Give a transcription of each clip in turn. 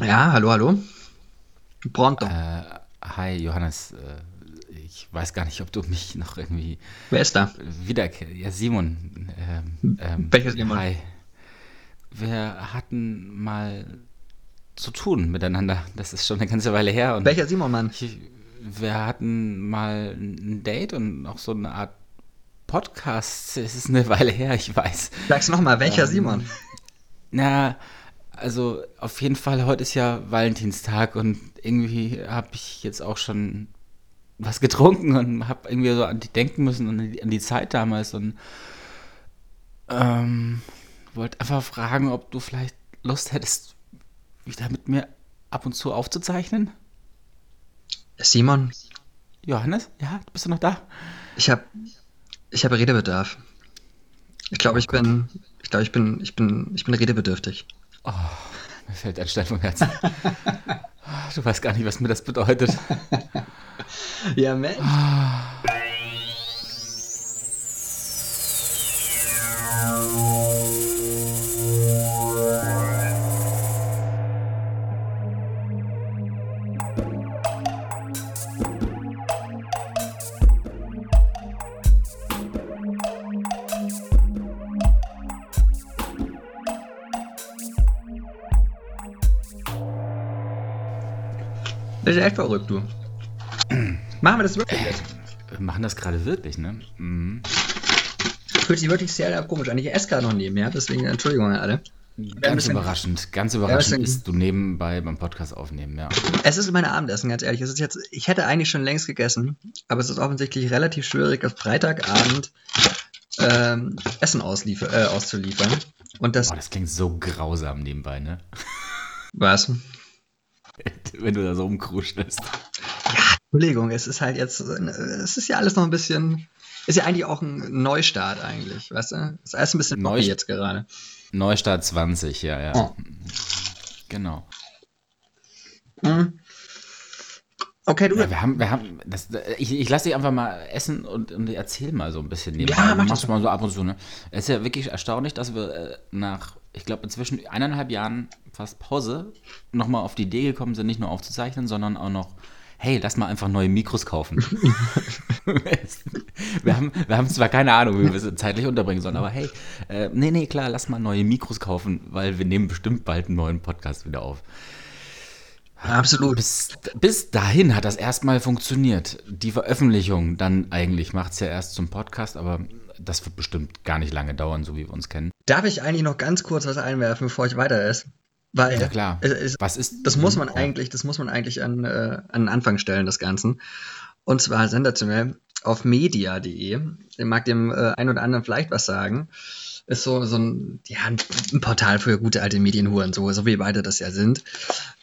Ja, hallo, hallo. Pronto. Äh, hi, Johannes. Äh, ich weiß gar nicht, ob du mich noch irgendwie Wer ist da? wiederkennst. Ja, Simon. Ähm, ähm, Welcher Simon? Hi. Wir hatten mal zu tun miteinander. Das ist schon eine ganze Weile her. Und Welcher Simon, Mann? ich, wir hatten mal ein Date und auch so eine Art Podcast. Es ist eine Weile her, ich weiß. Sag's nochmal, welcher Ähm, Simon? Na, also auf jeden Fall, heute ist ja Valentinstag und irgendwie habe ich jetzt auch schon was getrunken und habe irgendwie so an die denken müssen und an die, an die Zeit damals und ähm, wollte einfach fragen, ob du vielleicht Lust hättest, wieder mit mir ab und zu aufzuzeichnen. Simon, Johannes, ja, bist du noch da? ich habe ich hab Redebedarf. Ich glaube, ich bin, ich glaube, ich bin, ich bin, ich bin redebedürftig. Mir fällt ein Stein vom Herzen. Du weißt gar nicht, was mir das bedeutet. Ja, Mensch. Das ist echt verrückt, du. Machen wir das wirklich jetzt? Wir machen das gerade wirklich, ne? Mhm. Fühlt sich wirklich sehr, komisch an. Ich esse gerade noch nebenher, deswegen Entschuldigung an alle. Ganz bisschen- überraschend, ganz überraschend bisschen- ist du nebenbei beim Podcast aufnehmen, ja. Es ist mein Abendessen, ganz ehrlich. Es ist jetzt, ich hätte eigentlich schon längst gegessen, aber es ist offensichtlich relativ schwierig, auf Freitagabend ähm, Essen ausliefer, äh, auszuliefern. Und das Boah, das klingt so grausam nebenbei, ne? was? Wenn du da so rumkruschelst. Entschuldigung, es ist halt jetzt, es ist ja alles noch ein bisschen, ist ja eigentlich auch ein Neustart eigentlich, weißt du? Es ist alles ein bisschen Neu- jetzt gerade. Neustart 20, ja, ja. Oh. Genau. Mhm. Okay, du. Ja, wir haben, wir haben, das, ich, ich lasse dich einfach mal essen und, und erzähl mal so ein bisschen nebenbei. Ja, mach Du machst mal so ab und zu, ne? Es ist ja wirklich erstaunlich, dass wir äh, nach, ich glaube, inzwischen eineinhalb Jahren fast Pause nochmal auf die Idee gekommen sind, nicht nur aufzuzeichnen, sondern auch noch, hey, lass mal einfach neue Mikros kaufen. wir, haben, wir haben zwar keine Ahnung, wie wir es zeitlich unterbringen sollen, aber hey, äh, nee, nee, klar, lass mal neue Mikros kaufen, weil wir nehmen bestimmt bald einen neuen Podcast wieder auf. Absolut. Bis, bis dahin hat das erstmal funktioniert. Die Veröffentlichung dann eigentlich macht es ja erst zum Podcast, aber das wird bestimmt gar nicht lange dauern, so wie wir uns kennen. Darf ich eigentlich noch ganz kurz was einwerfen, bevor ich weiter esse? Weil Ja klar. es, es, Was ist das muss man Ja. eigentlich, das muss man eigentlich an, äh, an den Anfang stellen, das Ganzen. Und zwar sensationell auf media.de. Ich mag dem äh, ein oder anderen vielleicht was sagen. Ist so, so ein, ja, ein Portal für gute alte Medienhuren, so, so wie beide das ja sind.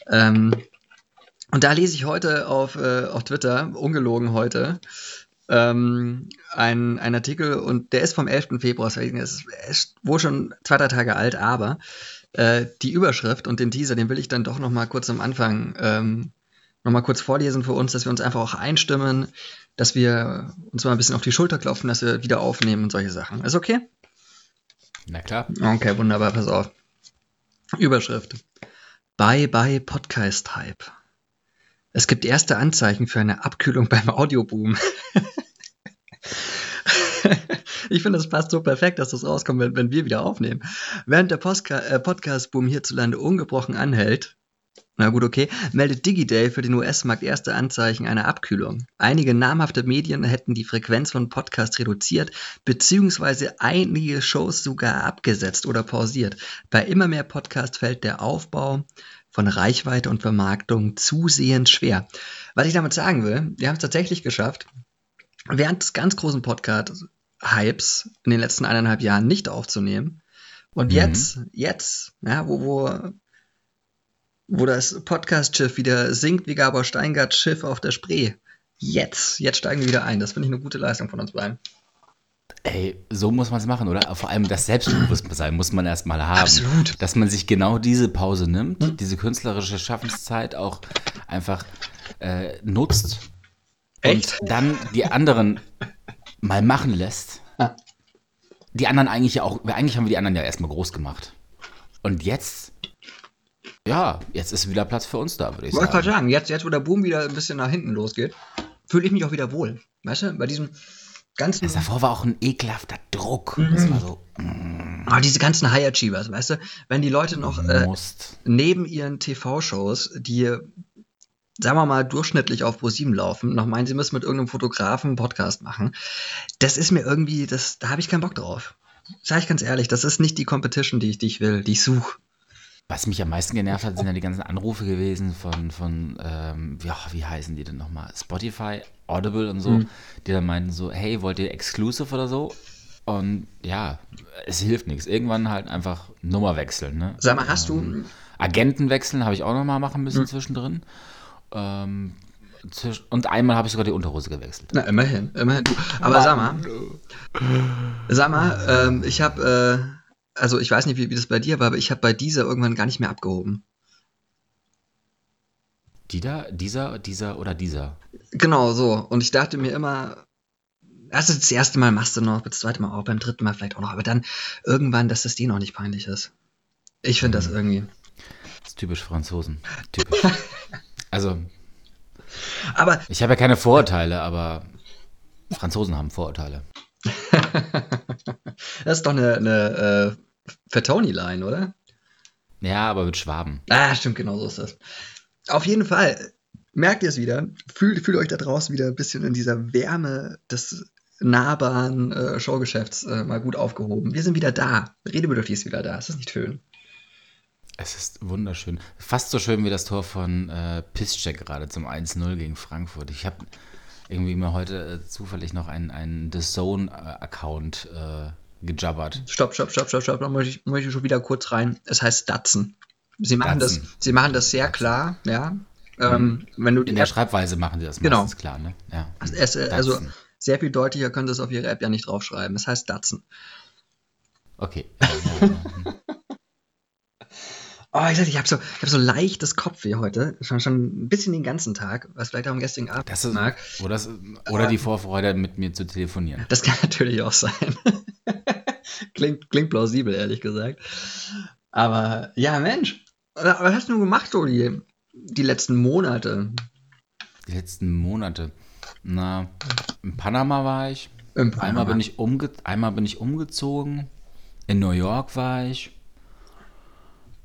Ähm, und da lese ich heute auf, äh, auf Twitter, ungelogen heute, ähm, ein, ein Artikel und der ist vom 11. Februar, deswegen ist es ist wohl schon zwei, drei Tage alt, aber äh, die Überschrift und den Teaser, den will ich dann doch noch mal kurz am Anfang ähm, noch mal kurz vorlesen für uns, dass wir uns einfach auch einstimmen, dass wir uns mal ein bisschen auf die Schulter klopfen, dass wir wieder aufnehmen und solche Sachen. Ist okay? Na klar. Okay, wunderbar, pass auf. Überschrift. Bye bye Podcast Hype. Es gibt erste Anzeichen für eine Abkühlung beim Audioboom. ich finde, das passt so perfekt, dass das rauskommt, wenn, wenn wir wieder aufnehmen. Während der äh, Podcast-Boom hierzulande ungebrochen anhält, na gut, okay, meldet Digiday für den US-Markt erste Anzeichen einer Abkühlung. Einige namhafte Medien hätten die Frequenz von Podcasts reduziert, beziehungsweise einige Shows sogar abgesetzt oder pausiert. Bei immer mehr Podcasts fällt der Aufbau von Reichweite und Vermarktung zusehends schwer. Was ich damit sagen will, wir haben es tatsächlich geschafft, während des ganz großen Podcast-Hypes in den letzten eineinhalb Jahren nicht aufzunehmen. Und Mhm. jetzt, jetzt, ja, wo, wo, wo das Podcast-Schiff wieder sinkt wie Gabor Steingarts Schiff auf der Spree. Jetzt, jetzt steigen wir wieder ein. Das finde ich eine gute Leistung von uns beiden. Ey, so muss man es machen, oder? Vor allem das Selbstbewusstsein muss man erstmal haben. Absolut. Dass man sich genau diese Pause nimmt, diese künstlerische Schaffenszeit auch einfach äh, nutzt Echt? und dann die anderen mal machen lässt. Ah. Die anderen eigentlich ja auch, eigentlich haben wir die anderen ja erstmal groß gemacht. Und jetzt ja, jetzt ist wieder Platz für uns da, würde ich Wollte gerade sagen. sagen, jetzt, jetzt, wo der Boom wieder ein bisschen nach hinten losgeht, fühle ich mich auch wieder wohl. Weißt du, bei diesem ganzen. Das davor war auch ein ekelhafter Druck. Das war so, mm, Ah, diese ganzen High Achievers, weißt du, wenn die Leute noch äh, neben ihren TV-Shows, die, sagen wir mal, durchschnittlich auf Pro7 laufen, noch meinen, sie müssen mit irgendeinem Fotografen einen Podcast machen, das ist mir irgendwie, das, da habe ich keinen Bock drauf. Sag ich ganz ehrlich, das ist nicht die Competition, die ich, die ich will, die ich suche. Was mich am meisten genervt hat, sind ja die ganzen Anrufe gewesen von, von ähm, ja, wie heißen die denn nochmal? Spotify, Audible und so, Mhm. die dann meinten so, hey, wollt ihr Exclusive oder so? Und ja, es hilft nichts. Irgendwann halt einfach Nummer wechseln. Ne? Sag mal, hast du, Agenten wechseln habe ich auch nochmal machen müssen zwischendrin. Ähm, zwisch und einmal habe ich sogar die Unterhose gewechselt. na immerhin, immerhin. Du, aber sag mal, sag mal, ähm, ich habe, äh, also ich weiß nicht, wie, wie das bei dir war, aber ich habe bei dieser irgendwann gar nicht mehr abgehoben. Die da, dieser, dieser oder dieser? Genau so. Und ich dachte mir immer, also das erste Mal machst du noch, das zweite Mal auch, beim dritten Mal vielleicht auch noch, aber dann irgendwann, dass das dir noch nicht peinlich ist. Ich finde das irgendwie. Das ist typisch Franzosen. Typisch. also, Aber ich habe ja keine Vorurteile, aber Franzosen haben Vorurteile. das ist doch eine, eine äh, Fatoni-Line, oder? Ja, aber mit Schwaben. Ah, stimmt, genau so ist das. Auf jeden Fall, merkt ihr es wieder, fühlt, fühlt euch da draußen wieder ein bisschen in dieser Wärme des nahbaren äh, Showgeschäfts äh, mal gut aufgehoben. Wir sind wieder da. Redebedürftig ist wieder da. Ist das nicht schön? Es ist wunderschön. Fast so schön wie das Tor von äh, Piszczek gerade zum 1-0 gegen Frankfurt. Ich habe irgendwie mir heute äh, zufällig noch einen, einen The Zone-Account äh, gejabbert. Stopp, stopp, stopp, stopp, stopp. Da muss ich, muss ich schon wieder kurz rein. Es heißt Datsen. Sie machen, das, Datsen. sie machen das sehr klar, ja. Ähm, wenn du die In der App, Schreibweise machen die das Genau. meistens klar, ne? Ja. es, äh, also Datsen. sehr viel deutlicher können sie es auf ihre App ja nicht draufschreiben. Es heißt Datsen. Okay. Oh, ich, ich habe so, ich hab so leichtes Kopfweh heute. Schon, schon ein bisschen den ganzen Tag, was vielleicht auch am gestrigen Abend Das ist, mag. oder, das, oder die Vorfreude, mit mir zu telefonieren. Das kann natürlich auch sein. klingt, klingt plausibel, ehrlich gesagt. Aber ja, Mensch. Was hast du gemacht so die, die letzten Monate? Die letzten Monate. Na, in Panama war ich. Einmal Panama. bin, ich umge einmal bin ich umgezogen. In New York war ich.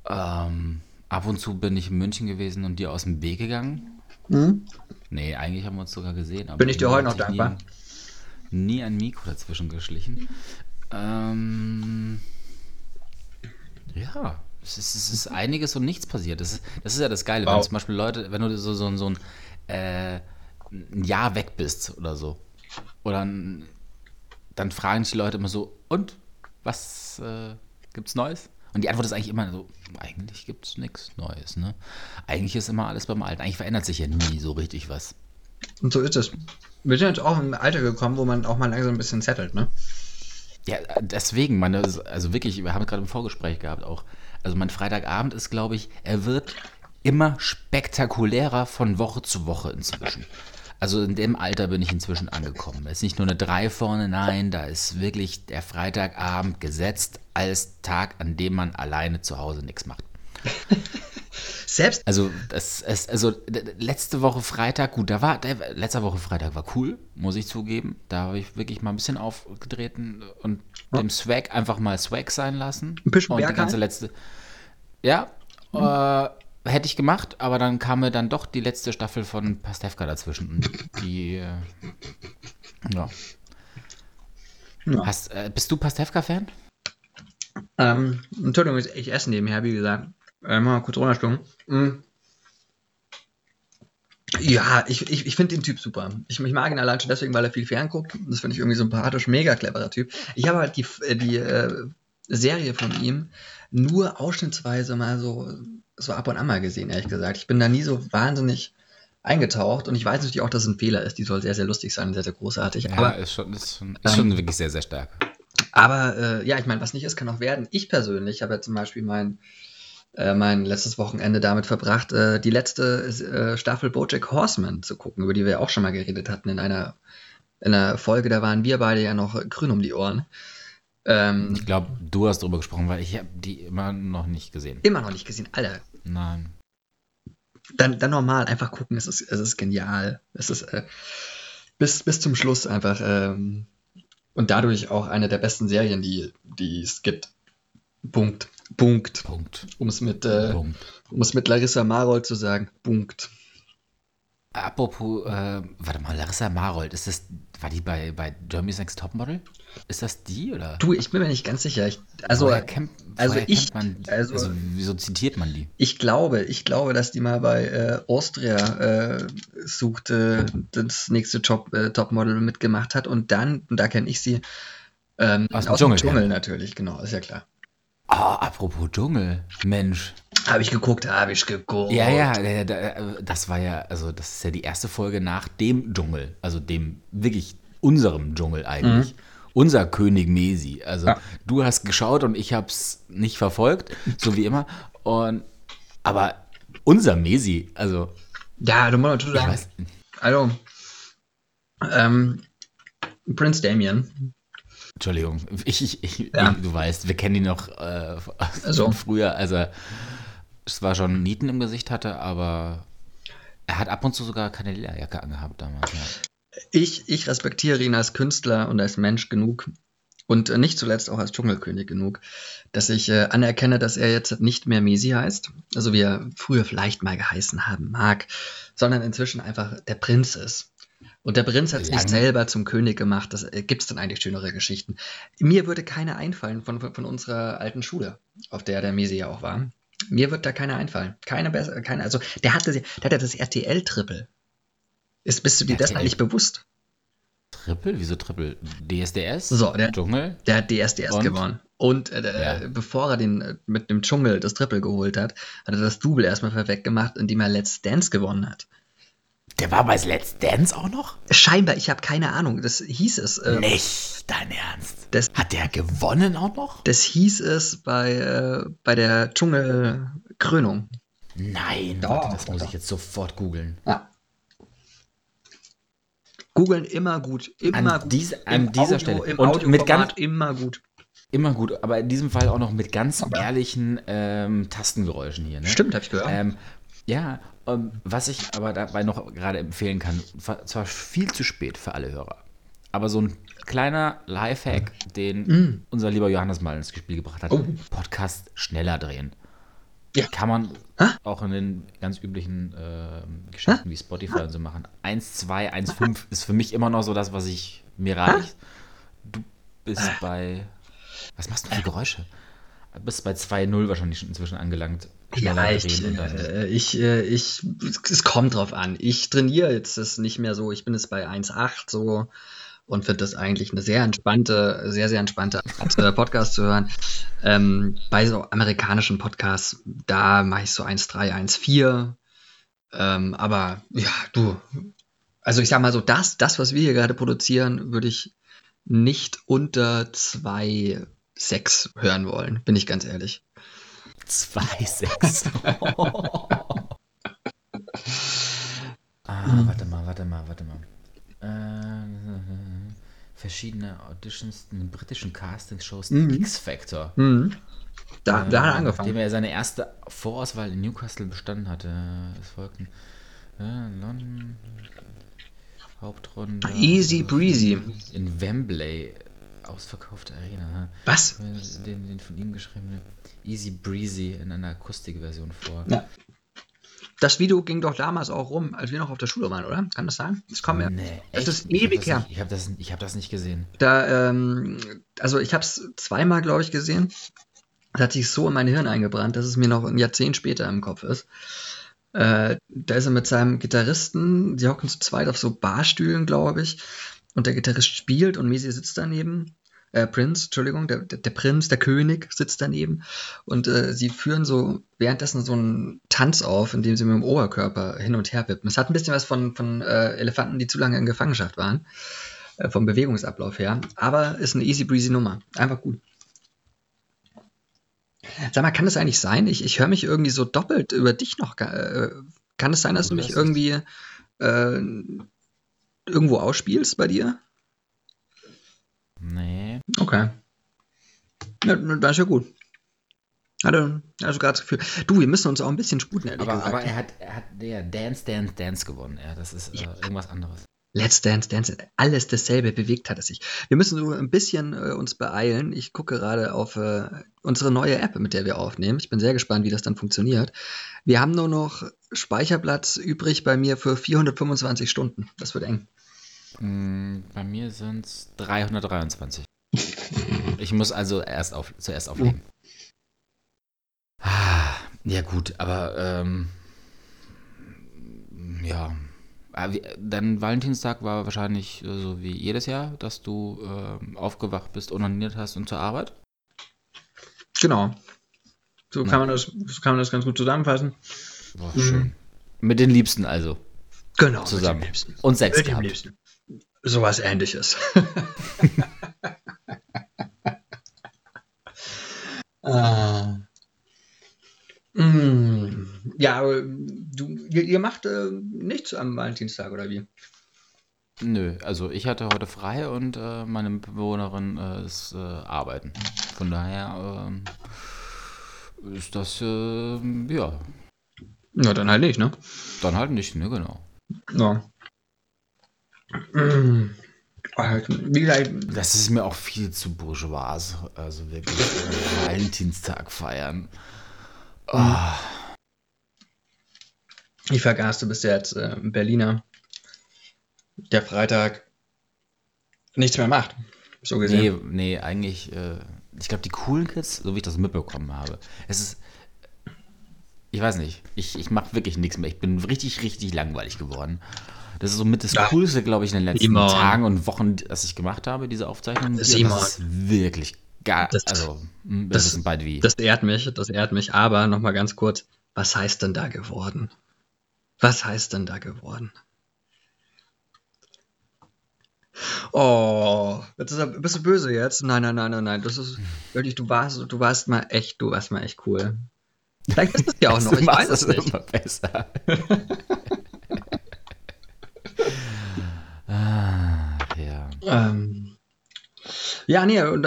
Ähm, ab und zu bin ich in München gewesen und dir aus dem Weg gegangen. Hm? Nee, eigentlich haben wir uns sogar gesehen. aber Bin ich dir heute noch sich dankbar. Nie, nie ein Mikro dazwischen geschlichen. Ähm, ja, es ist, es ist einiges und nichts passiert. Das ist, das ist ja das Geile, wenn Wow. zum Beispiel Leute, wenn du so, so, so ein, äh, ein Jahr weg bist oder so. Oder ein, dann fragen dich die Leute immer so, und was äh, gibt's Neues? Und die Antwort ist eigentlich immer so, eigentlich gibt's nichts Neues, ne? Eigentlich ist immer alles beim Alten. Eigentlich verändert sich ja nie so richtig was. Und so ist es. Wir sind jetzt auch im Alter gekommen, wo man auch mal langsam ein bisschen settelt, ne? Ja, deswegen, meine, also wirklich, wir haben gerade im Vorgespräch gehabt auch. Also mein Freitagabend ist, glaube ich, er wird immer spektakulärer von Woche zu Woche inzwischen. Also in dem Alter bin ich inzwischen angekommen. Da ist nicht nur eine 3 vorne, nein, da ist wirklich der Freitagabend gesetzt als Tag, an dem man alleine zu Hause nichts macht. Selbst Also, das ist, also letzte Woche Freitag, gut, da war, der, letzte Woche Freitag war cool, muss ich zugeben. Da habe ich wirklich mal ein bisschen aufgetreten und dem Swag einfach mal Swag sein lassen. Ein bisschen Und die ganze letzte. Ja, äh, hätte ich gemacht, aber dann kam mir dann doch die letzte Staffel von Pastewka dazwischen. Und die, äh, ja. Ja. Hast, äh, bist du Pastewka-Fan? Ähm, Entschuldigung, ich esse nebenher, wie gesagt. Äh, mal kurz runterstumm. Mm. Ja, ich, ich, ich finde den Typ super. Ich, ich mag ihn allein schon deswegen, weil er viel fernguckt. Das finde ich irgendwie sympathisch, mega cleverer Typ. Ich habe halt die, äh, die äh, Serie von ihm nur ausschnittsweise mal so, so ab und an mal gesehen, ehrlich gesagt. Ich bin da nie so wahnsinnig eingetaucht und ich weiß natürlich auch, dass es ein Fehler ist. Die soll sehr, sehr lustig sein, sehr, sehr großartig. Ja, aber ist schon, ist schon, ist schon wirklich sehr, sehr stark. aber äh, ja, ich meine, was nicht ist, kann auch werden. Ich persönlich habe ja zum Beispiel mein, äh, mein letztes Wochenende damit verbracht, äh, die letzte äh, Staffel Bojack Horseman zu gucken, über die wir ja auch schon mal geredet hatten in einer, in einer Folge. Da waren wir beide ja noch grün um die Ohren. Ähm, Ich glaube, du hast darüber gesprochen, weil ich habe die immer noch nicht gesehen. immer noch nicht gesehen. Alter, Nein. Dann, dann normal, einfach gucken, es ist, es ist genial. Es ist äh, bis, bis zum Schluss einfach ähm, und dadurch auch eine der besten Serien, die, die es gibt. Punkt. Punkt. Punkt. Um es mit, äh, Punkt. um mit Larissa Marold zu sagen. Punkt. Apropos, äh, warte mal, Larissa Marold, ist das, war die bei, bei Germany's Next Topmodel? Ist das die oder? Du, ich bin mir nicht ganz sicher. Ich, also, kennt, also ich- man, also- also, wieso zitiert man die? ich glaube, ich glaube, dass die mal bei äh, Austria äh, suchte, das nächste Top, äh, Topmodel mitgemacht hat und dann, und da kenne ich sie, ähm, Aus dem Dschungel, Dschungel natürlich, genau, ist ja klar. Ah, apropos Dschungel, Mensch. Habe ich geguckt, habe ich geguckt. Ja, ja, der- das war ja, also das ist ja die erste Folge nach dem Dschungel, also dem wirklich unserem Dschungel eigentlich. Unser König Mesi. Also Mhm. Ja. du hast geschaut und ich habe es nicht verfolgt, so wie immer. Und aber unser Mesi, also Ja, du musst dazu ich sagen, weiß, also, ähm, Prince Damien, Entschuldigung, ich, ich, ich, Ja. du weißt, wir kennen ihn noch äh, Also. von früher, als er zwar schon Nieten im Gesicht hatte, aber er hat ab und zu sogar keine Lederjacke angehabt damals. Ja. ich, ich respektiere ihn als Künstler und als Mensch genug und nicht zuletzt auch als Dschungelkönig genug, dass ich äh, anerkenne, dass er jetzt nicht mehr Mesi heißt, also wie er früher vielleicht mal geheißen haben mag, sondern inzwischen einfach der Prinz ist. Und der Prinz hat sich selber zum König gemacht. Das äh, gibt es dann eigentlich schönere Geschichten. Mir würde keine einfallen von, von, von unserer alten Schule, auf der der Mesi ja auch war. Mir wird da keine einfallen. Keine besser, keine. Also der hatte, der hatte das RTL-Triple. Ist, bist du dir das RTL? eigentlich bewusst? Triple? Wieso Triple? DSDS? So, der- Dschungel? Der hat DSDS Und? gewonnen. Und äh, Ja. bevor er den äh, mit dem Dschungel das Triple geholt hat, hat er das Double erstmal perfekt gemacht, indem er Let's Dance gewonnen hat. Der war bei Let's Dance auch noch? Scheinbar, ich habe keine Ahnung. Das hieß es. Äh, Nicht dein Ernst. das, Hat der gewonnen auch noch? das hieß es bei, äh, bei der Dschungelkrönung. Nein, Doch, warte, das muss ich jetzt sofort googeln. Ja. Googeln immer gut. Immer An gut. dies- an Im dieser Stelle. Im Und mit ganz- immer gut. Immer gut, aber in diesem Fall auch noch mit ganz ehrlichen ähm, Tastengeräuschen hier. Ne? Stimmt, habe ich gehört. Ähm, ja, ähm, was ich aber dabei noch gerade empfehlen kann, war zwar viel zu spät für alle Hörer, aber so ein kleiner Lifehack, den unser lieber Johannes mal ins Spiel gebracht hat, Mm. Oh. Podcast schneller drehen. Ja. Kann man Hä? auch in den ganz üblichen ähm, Geschichten wie Spotify und so machen. 1, 2, 1, 5 ist für mich immer noch so das, was ich mir reicht. Du bist bei. Was machst du für Geräusche? Du bist bei 2-0 wahrscheinlich schon inzwischen angelangt. Ja, ich, äh, ich, äh, ich, es kommt drauf an. Ich trainiere jetzt das nicht mehr so. Ich bin jetzt bei 1,8 so und finde das eigentlich eine sehr entspannte, sehr, sehr entspannte Art, äh, Podcast zu hören. Ähm, bei so amerikanischen Podcasts, da mache ich so 1,3, 1,4. Ähm, aber ja, du, also ich sag mal so, das, das, was wir hier gerade produzieren, würde ich nicht unter 2,6 hören wollen, bin ich ganz ehrlich. 2-6. ah, warte mal, warte mal, warte mal. Äh, verschiedene Auditions in den britischen Castingshows. Mhm. X-Factor. Mhm. Da, da hat er Nachdem angefangen. er seine erste Vorauswahl in Newcastle bestanden hatte. Es folgten äh, London, Hauptrunde. Easy breezy. In Wembley, ausverkaufte Arena. Was? Den, den von ihm geschriebenen Easy Breezy in einer Akustikversion vor. Ja. Das Video ging doch damals auch rum, als wir noch auf der Schule waren, oder? Kann das sein? Das kommt mir. Nee, das ist Ich ewig her. Ich habe das, ich hab das nicht gesehen. Da, ähm, also ich habe es zweimal, glaube ich, gesehen. Das hat sich so in mein Hirn eingebrannt, dass es mir noch ein Jahrzehnt später im Kopf ist. Äh, da ist er mit seinem Gitarristen, die hocken zu zweit auf so Barstühlen, glaube ich. Und der Gitarrist spielt und Mesi sitzt daneben. Äh, Prinz, Entschuldigung, der, der, Prinz, der König sitzt daneben. Und äh, sie führen so währenddessen so einen Tanz auf, in dem sie mit dem Oberkörper hin und her wippen. Es hat ein bisschen was von, von äh, Elefanten, die zu lange in Gefangenschaft waren äh, vom Bewegungsablauf her. Aber ist eine easy breezy Nummer. Einfach gut. Sag mal, kann das eigentlich sein? Ich, ich höre mich irgendwie so doppelt über dich noch. Äh, kann es sein, dass du mich irgendwie äh, irgendwo ausspielst bei dir? Nee. Okay. Ja, das ist ja gut. Hatte also gerade das Gefühl, du, wir müssen uns auch ein bisschen sputen, ehrlich Aber, gesagt. aber er hat, er hat der Dance, Dance, Dance gewonnen. Ja, das ist äh, irgendwas anderes. Let's Dance, Dance, alles dasselbe, bewegt hat es sich. Wir müssen so ein bisschen äh, uns beeilen. Ich gucke gerade auf äh, unsere neue App, mit der wir aufnehmen. Ich bin sehr gespannt, wie das dann funktioniert. Wir haben nur noch Speicherplatz übrig bei mir für 425 Stunden. Das wird eng. Mm, Bei mir sind es 323. Ich muss also erst auf, zuerst auflegen. Ah, Ja gut, aber ähm, ja. Ah, Dein Valentinstag war wahrscheinlich äh, so wie jedes Jahr, dass du ähm, aufgewacht bist, onaniert hast und zur Arbeit. Genau. So kann man das, so kann man das ganz gut zusammenfassen. Boah, schön. Mit den Liebsten also. Genau. Zusammen. Mit dem Liebsten. Und Sex Mit dem gehabt. Liebsten. Sowas ähnliches. ah. Mm. Ja, aber du, ihr, ihr macht äh, nichts am Valentinstag, oder wie? Nö, also ich hatte heute frei und äh, meine Mitbewohnerin äh, ist äh, arbeiten. Von daher ähm, ist das, äh, ja, Na, dann halt nicht, ne? dann halt nicht, ne, genau. Ja. Mm. Das ist mir auch viel zu bourgeois, also wirklich Valentinstag feiern. Ah, ich vergaß, du bist ja jetzt äh, ein Berliner, der Freitag nichts mehr macht. So nee, gesehen. nee, eigentlich, äh, ich glaube, die coolen Kids, so wie ich das mitbekommen habe, es ist, ich weiß nicht, ich, ich mache wirklich nichts mehr. Ich bin richtig, richtig langweilig geworden. Das ist somit das Ja. Coolste, glaube ich, in den letzten Simon. Tagen und Wochen, das ich gemacht habe, diese Aufzeichnung. mit. Simon. Das ist wirklich gar, Das- also, hm, wir das- wissen beide wie. Das ehrt mich, das ehrt mich. Aber nochmal ganz kurz, was heißt denn da geworden? Was heißt denn da geworden? Oh, er, bist du böse jetzt? Nein, nein, nein, nein, nein. Das ist wirklich, du warst, du warst mal echt, du warst mal echt cool. Vielleicht ist es ja auch noch, ich weiß es nicht. immer besser. ah, ja. Ähm, ja, nee, äh,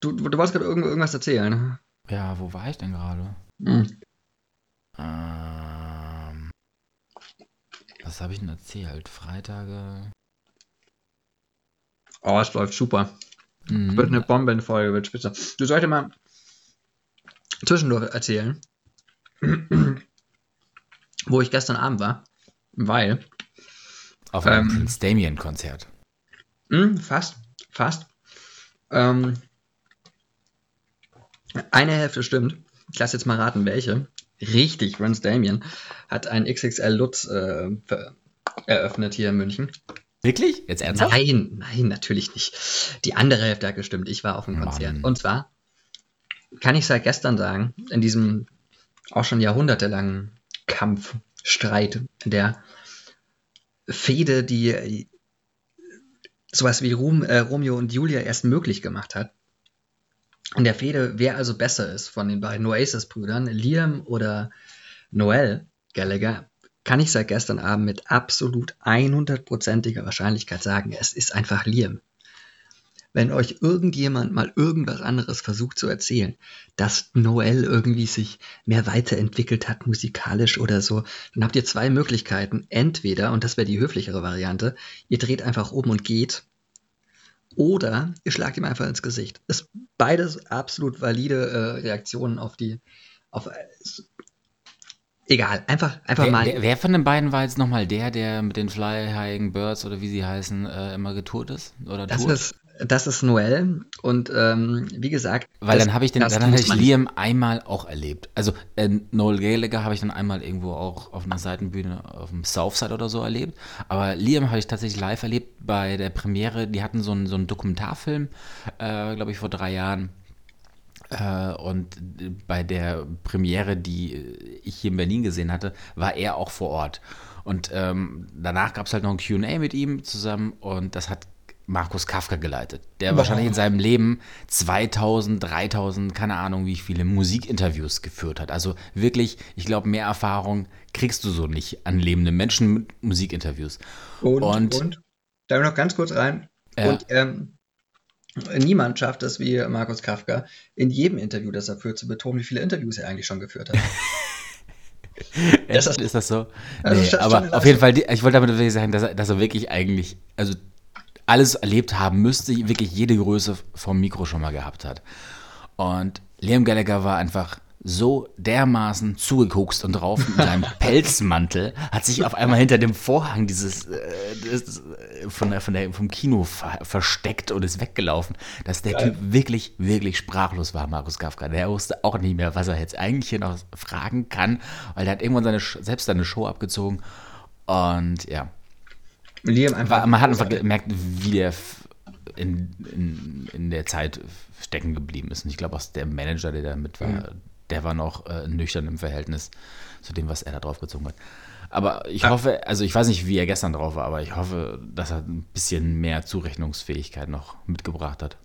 du, du wolltest gerade irgend, irgendwas erzählen. Ja, wo war ich denn gerade? Hm. Ähm, was habe ich denn erzählt? Freitage. Oh, es läuft super. Mhm. Wird eine Bombenfolge, wird spitze. Du solltest mal zwischendurch erzählen, wo ich gestern Abend war, weil, Auf einem ähm, Prince Damien Konzert. hm, fast, fast, ähm, eine Hälfte stimmt. Ich lasse jetzt mal raten, welche. Richtig, Rance Damien hat ein XXL Lutz äh, eröffnet hier in München. Wirklich? Jetzt ernsthaft? Nein, nein, natürlich nicht. Die andere Hälfte hat gestimmt. Ich war auf dem Konzert. Mann. Und zwar kann ich seit gestern sagen, in diesem auch schon jahrhundertelangen Kampf, Streit, der Fehde, die äh, sowas wie Rom, äh, Romeo und Julia erst möglich gemacht hat. In der Fehde, wer also besser ist von den beiden Oasis-Brüdern, Liam oder Noel Gallagher, kann ich seit gestern Abend mit absolut 100%iger Wahrscheinlichkeit sagen, es ist einfach Liam. Wenn euch irgendjemand mal irgendwas anderes versucht zu erzählen, dass Noel irgendwie sich mehr weiterentwickelt hat, musikalisch oder so, dann habt ihr zwei Möglichkeiten. Entweder, und das wäre die höflichere Variante, ihr dreht einfach um und geht, oder ihr schlagt ihm einfach ins Gesicht. Das ist beides absolut valide äh, Reaktionen auf die. Auf, äh, egal, einfach, einfach Wer, mal. wer, wer von den beiden war jetzt nochmal der, der mit den Fly High Birds oder wie sie heißen, äh, immer getourt ist? Oder das, tourt? ist, das ist Noel und ähm, wie gesagt. Weil das- dann habe ich den, dann muss ich Liam einmal auch erlebt. Also äh, Noel Gallagher habe ich dann einmal irgendwo auch auf einer Seitenbühne auf dem Southside oder so erlebt. Aber Liam habe ich tatsächlich live erlebt bei der Premiere. Die hatten so einen, so einen Dokumentarfilm, äh, glaube ich, vor drei Jahren. Äh, und bei der Premiere, die ich hier in Berlin gesehen hatte, war er auch vor Ort. Und ähm, danach gab es halt noch ein QA mit ihm zusammen und das hat Markus Kafka geleitet, der Boah. wahrscheinlich in seinem Leben 2000, 3000, keine Ahnung wie viele Musikinterviews geführt hat. Also wirklich, ich glaube, mehr Erfahrung kriegst du so nicht an lebenden Menschen mit Musikinterviews. Und, Und- und, da noch ganz kurz rein. Ja. Und ähm, Niemand schafft es wie Markus Kafka, in jedem Interview, das er führt, zu betonen, wie viele Interviews er eigentlich schon geführt hat. ist, das, ist das so? Also nee, aber auf jeden Fall, ich wollte damit wirklich sagen, dass er, dass er wirklich eigentlich, also alles erlebt haben müsste, wirklich jede Größe vom Mikro schon mal gehabt hat. Und Liam Gallagher war einfach so dermaßen zugekokst und drauf mit seinem Pelzmantel, hat sich auf einmal hinter dem Vorhang dieses äh, das, von der, von der, vom Kino ver versteckt und ist weggelaufen, dass der Geil. Typ wirklich, wirklich sprachlos war, Markus Kafka. Der wusste auch nicht mehr, was er jetzt eigentlich hier noch fragen kann, weil der hat irgendwann seine, selbst seine Show abgezogen und ja. Liam einfach man hat einfach gemerkt, wie der in, in, in der Zeit stecken geblieben ist. Und ich glaube, auch der Manager, der da mit war, mhm der war noch äh, nüchtern im Verhältnis zu dem, was er da drauf gezogen hat. Aber ich ja. hoffe, also ich weiß nicht, wie er gestern drauf war, aber ich hoffe, dass er ein bisschen mehr Zurechnungsfähigkeit noch mitgebracht hat.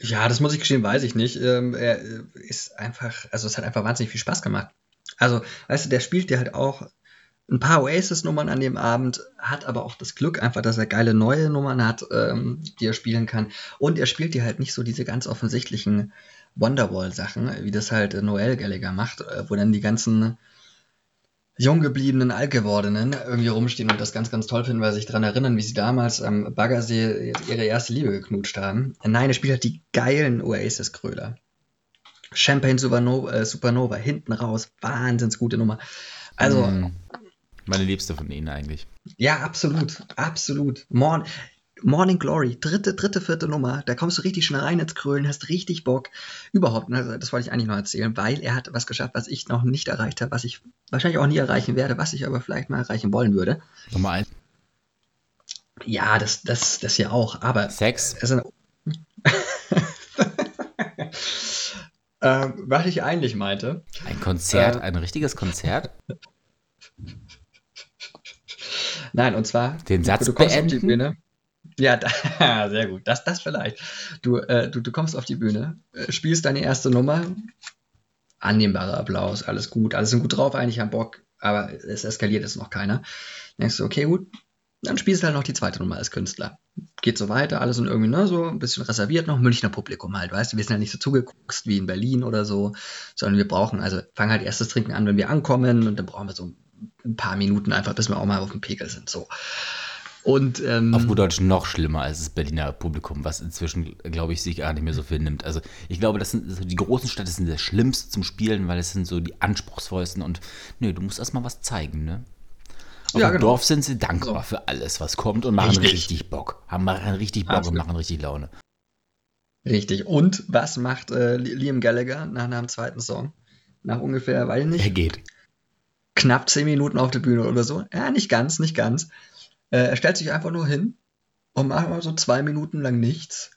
Ja, das muss ich gestehen, weiß ich nicht. Ähm, er ist einfach, also es hat einfach wahnsinnig viel Spaß gemacht. Also, weißt du, der spielt ja halt auch ein paar Oasis-Nummern an dem Abend, hat aber auch das Glück einfach, dass er geile neue Nummern hat, ähm, die er spielen kann. Und er spielt dir halt nicht so diese ganz offensichtlichen Wonderwall-Sachen, wie das halt Noel Gallagher macht, äh, wo dann die ganzen jung gebliebenen, altgewordenen irgendwie rumstehen und das ganz, ganz toll finden, weil sie sich daran erinnern, wie sie damals am Baggersee ihre erste Liebe geknutscht haben. Nein, er spielt halt die geilen Oasis-Kröler. Champagne Supernova, äh, Supernova, hinten raus, wahnsinns gute Nummer. Also. Mm, meine liebste von ihnen eigentlich. Ja, absolut, absolut. Morn, Morning Glory, dritte, dritte, vierte Nummer, da kommst du richtig schnell rein ins Krölen, hast richtig Bock. Überhaupt, ne, das wollte ich eigentlich noch erzählen, weil er hat was geschafft, was ich noch nicht erreicht habe, was ich wahrscheinlich auch nie erreichen werde, was ich aber vielleicht mal erreichen wollen würde. Nummer eins. Ja, das, das, das ja auch, aber. Sex. Also, äh, was ich eigentlich meinte. Ein Konzert, äh, ein richtiges Konzert? Nein, und zwar. Den Satz du, du beenden. Ja, da, sehr gut. Das, das vielleicht. Du, äh, du, du kommst auf die Bühne, äh, spielst deine erste Nummer, annehmbarer Applaus, alles gut, alle sind gut drauf, eigentlich haben Bock, aber es eskaliert jetzt noch keiner. Dann denkst du, okay, gut, dann spielst du halt noch die zweite Nummer als Künstler. Geht so weiter, alles sind irgendwie ne, so ein bisschen reserviert noch, Münchner Publikum halt, weißt du, wir sind ja nicht so zugeguckt wie in Berlin oder so, sondern wir brauchen, also fangen halt erstes Trinken an, wenn wir ankommen und dann brauchen wir so ein paar Minuten einfach, bis wir auch mal auf dem Pegel sind, so. Und, ähm, Auf gut Deutsch noch schlimmer als das Berliner Publikum, was inzwischen, glaube ich, sich gar nicht mehr so viel nimmt. Also ich glaube, das sind so die großen Städte sind das Schlimmste zum Spielen, weil es sind so die anspruchsvollsten und nö, du musst erstmal was zeigen, ne? Auf ja, dem genau. Dorf sind sie dankbar so. für alles, was kommt und machen richtig, richtig Bock. Haben machen richtig Bock Absolut. und machen richtig Laune. Richtig. Und was macht äh, Liam Gallagher nach einem zweiten Song? Nach ungefähr, ich nicht. Er geht. Knapp zehn Minuten auf der Bühne oder so. Ja, nicht ganz, nicht ganz. Äh, er stellt sich einfach nur hin und macht mal so zwei Minuten lang nichts.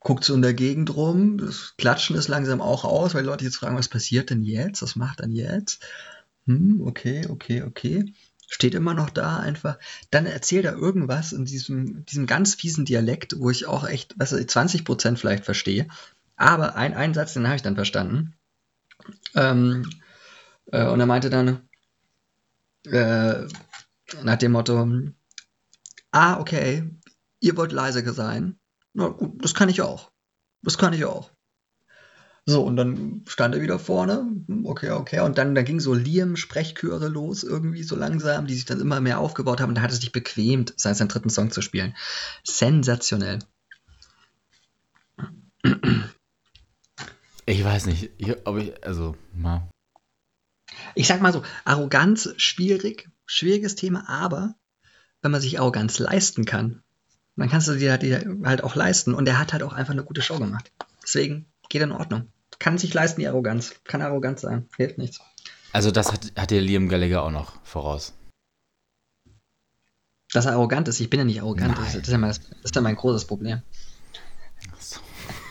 Guckt so in der Gegend rum, das Klatschen ist langsam auch aus, weil Leute jetzt fragen, was passiert denn jetzt? Was macht denn jetzt? Hm, okay, okay, okay. Steht immer noch da einfach. Dann erzählt er irgendwas in diesem, diesem ganz fiesen Dialekt, wo ich auch echt, was ich, 20% vielleicht verstehe. Aber ein, einen Satz, den habe ich dann verstanden. Ähm, äh, und er meinte dann, äh, nach dem Motto, ah, okay, ihr wollt leiser sein. Na gut, das kann ich auch. Das kann ich auch. So, und dann stand er wieder vorne. Okay, okay. Und dann, dann ging so Liam-Sprechchöre los, irgendwie so langsam, die sich dann immer mehr aufgebaut haben. Und da hat er sich bequemt, seinen dritten Song zu spielen. Sensationell. Ich weiß nicht, ob ich, also, mal. Ich sag mal so, Arroganz schwierig, schwieriges Thema, aber wenn man sich Arroganz leisten kann, dann kannst du dir halt auch leisten. Und er hat halt auch einfach eine gute Show gemacht. Deswegen geht in Ordnung. Kann sich leisten, die Arroganz. Kann arrogant sein. Hilft nichts. Also das hat, hat dir Liam Gallagher auch noch voraus. Dass er arrogant ist. Ich bin ja nicht arrogant. Das ist ja, mein, das ist ja mein großes Problem. Ach so.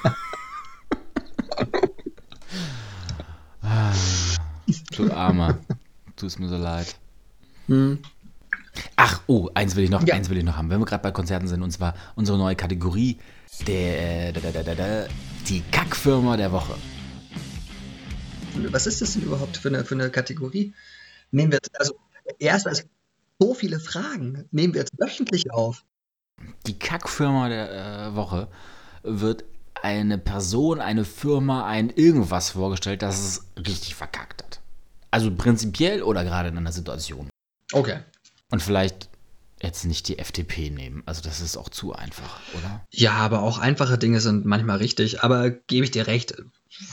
du Armer. Tut mir so leid. Hm. Ach, oh, eins will ich noch, ja. eins will ich noch haben, wenn wir gerade bei Konzerten sind, und zwar unsere neue Kategorie, der, da, da, da, die Kackfirma der Woche. Was ist das denn überhaupt für eine, für eine Kategorie? Nehmen wir jetzt, also erst also so viele Fragen, nehmen wir jetzt wöchentlich auf. Die Kackfirma der äh, Woche wird eine Person, eine Firma, ein irgendwas vorgestellt, das es richtig verkackt. Also prinzipiell oder gerade in einer Situation. Okay. Und vielleicht jetzt nicht die FDP nehmen. Also das ist auch zu einfach, oder? Ja, aber auch einfache Dinge sind manchmal richtig. Aber gebe ich dir recht,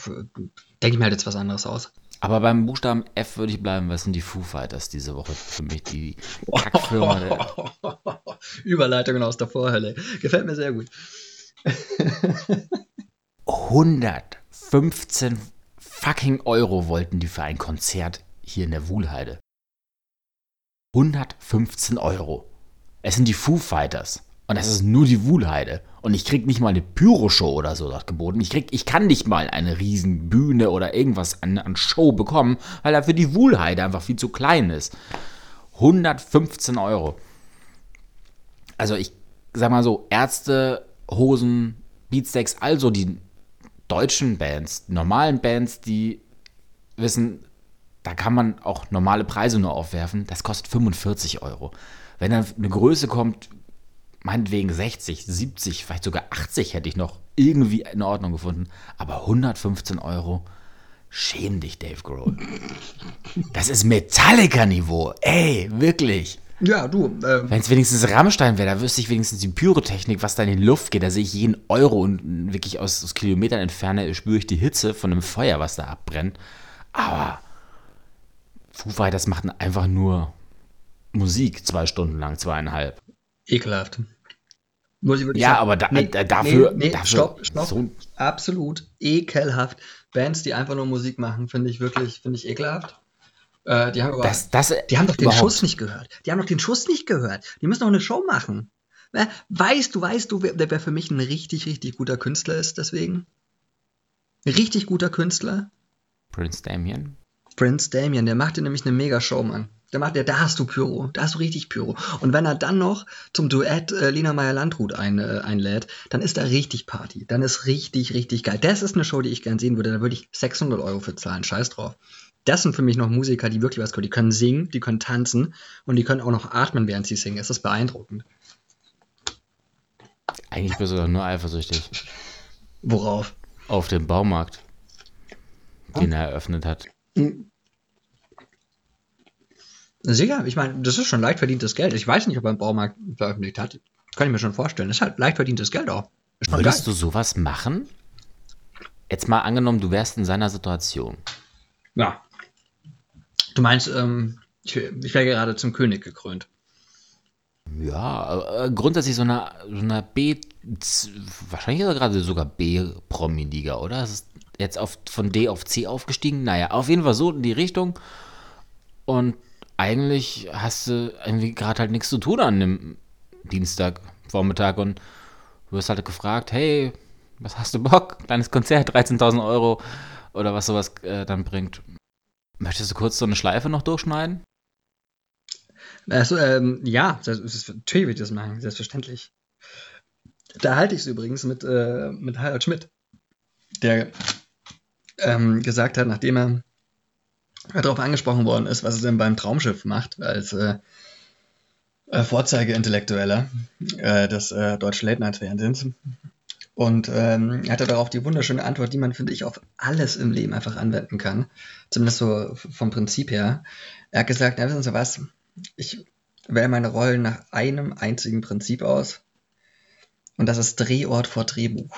denke ich mir halt jetzt was anderes aus. Aber beim Buchstaben F würde ich bleiben, weil es sind die Foo Fighters diese Woche für mich die Kackfirma. Der Überleitungen aus der Vorhölle. Gefällt mir sehr gut. 115 fucking Euro wollten die für ein Konzert hier in der Wuhlheide. 115 Euro. Es sind die Foo Fighters. Und das ist nur die Wuhlheide. Und ich krieg nicht mal eine Pyro-Show oder so dort geboten. Ich, krieg, ich kann nicht mal eine riesen Bühne oder irgendwas an, an Show bekommen, weil dafür die Wuhlheide einfach viel zu klein ist. 115 Euro. Also ich sag mal so, Ärzte, Hosen, Beatsteaks, also die deutschen Bands, normalen Bands, die wissen, da kann man auch normale Preise nur aufwerfen, das kostet 45 Euro. Wenn dann eine Größe kommt, meinetwegen 60, 70, vielleicht sogar 80 hätte ich noch irgendwie in Ordnung gefunden, aber 115 Euro, schäm dich, Dave Grohl. Das ist Metallica-Niveau, ey, wirklich. Ja, du. Ähm, Wenn es wenigstens Rammstein wäre, da wüsste ich wenigstens die Pyrotechnik, was da in die Luft geht. Da sehe ich jeden Euro und wirklich aus, aus Kilometern entferne spüre ich die Hitze von einem Feuer, was da abbrennt. Aber Foo Fighters machen einfach nur Musik zwei Stunden lang, zweieinhalb. Ekelhaft. Muss ich ja, sagen. aber da, nee, dafür, nee, nee, dafür. Stopp, stopp. So Absolut ekelhaft. Bands, die einfach nur Musik machen, finde ich wirklich, finde ich ekelhaft. Äh, die, haben aber, das, das, die haben doch den Schuss nicht gehört. Die haben doch den Schuss nicht gehört. Die müssen doch eine Show machen. Weißt du, weißt du, wer, wer für mich ein richtig, richtig guter Künstler ist, deswegen? Ein richtig guter Künstler? Prince Damien. Prince Damien, der macht dir nämlich eine mega Show, Mann. Der macht der, da hast du Pyro, da hast du richtig Pyro. Und wenn er dann noch zum Duett äh, Lena Meyer-Landrut ein, äh, einlädt, dann ist da richtig Party. Dann ist richtig, richtig geil. Das ist eine Show, die ich gern sehen würde. Da würde ich 600 Euro für zahlen. Scheiß drauf das sind für mich noch Musiker, die wirklich was können. Die können singen, die können tanzen und die können auch noch atmen, während sie singen. Es ist beeindruckend. Eigentlich bist du doch nur eifersüchtig. Worauf? Auf den Baumarkt, den er eröffnet hat. Hm. Sicher, ich meine, das ist schon leicht verdientes Geld. Ich weiß nicht, ob er einen Baumarkt veröffentlicht hat. Kann ich mir schon vorstellen. Das ist halt leicht verdientes Geld auch. Würdest geil. du sowas machen? Jetzt mal angenommen, du wärst in seiner Situation. Ja. Du meinst, ähm, ich, ich wäre gerade zum König gekrönt. Ja, äh, grundsätzlich so eine, so eine B, wahrscheinlich gerade sogar B-Promi-Liga, oder? Es ist jetzt auf, von D auf C aufgestiegen. Naja, auf jeden Fall so in die Richtung. Und eigentlich hast du irgendwie gerade halt nichts zu tun an dem Dienstagvormittag und du wirst halt gefragt, hey, was hast du Bock? Kleines Konzert, 13.000 Euro oder was sowas äh, dann bringt. Möchtest du kurz so eine Schleife noch durchschneiden? Also, ähm, ja, das ist, natürlich würde ich das machen, selbstverständlich. Da halte ich es übrigens mit, äh, mit Harald Schmidt, der ähm, gesagt hat, nachdem er darauf angesprochen worden ist, was er denn beim Traumschiff macht, als äh, äh, Vorzeige-Intellektueller äh, des äh, deutschen Late-Night-Fernsehens, und ähm, er hatte darauf die wunderschöne Antwort, die man, finde ich, auf alles im Leben einfach anwenden kann. Zumindest so vom Prinzip her. Er hat gesagt, na, wissen Sie was, ich wähle meine Rollen nach einem einzigen Prinzip aus. Und das ist Drehort vor Drehbuch.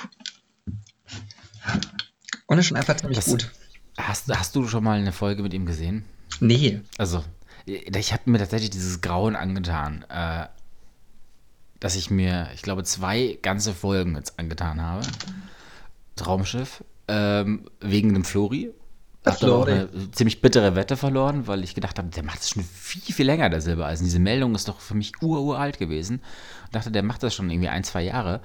Und das ist schon einfach ziemlich das, gut. Hast, hast du schon mal eine Folge mit ihm gesehen? Nee. Also, ich habe mir tatsächlich dieses Grauen angetan. Äh, dass ich mir, ich glaube, zwei ganze Folgen jetzt angetan habe. Traumschiff. Ähm, wegen dem Flori. Hab da auch eine ziemlich bittere Wette verloren, weil ich gedacht habe, der macht das schon viel, viel länger, der Silbereisen. Diese Meldung ist doch für mich uralt gewesen. Ich dachte, der macht das schon irgendwie ein, zwei Jahre.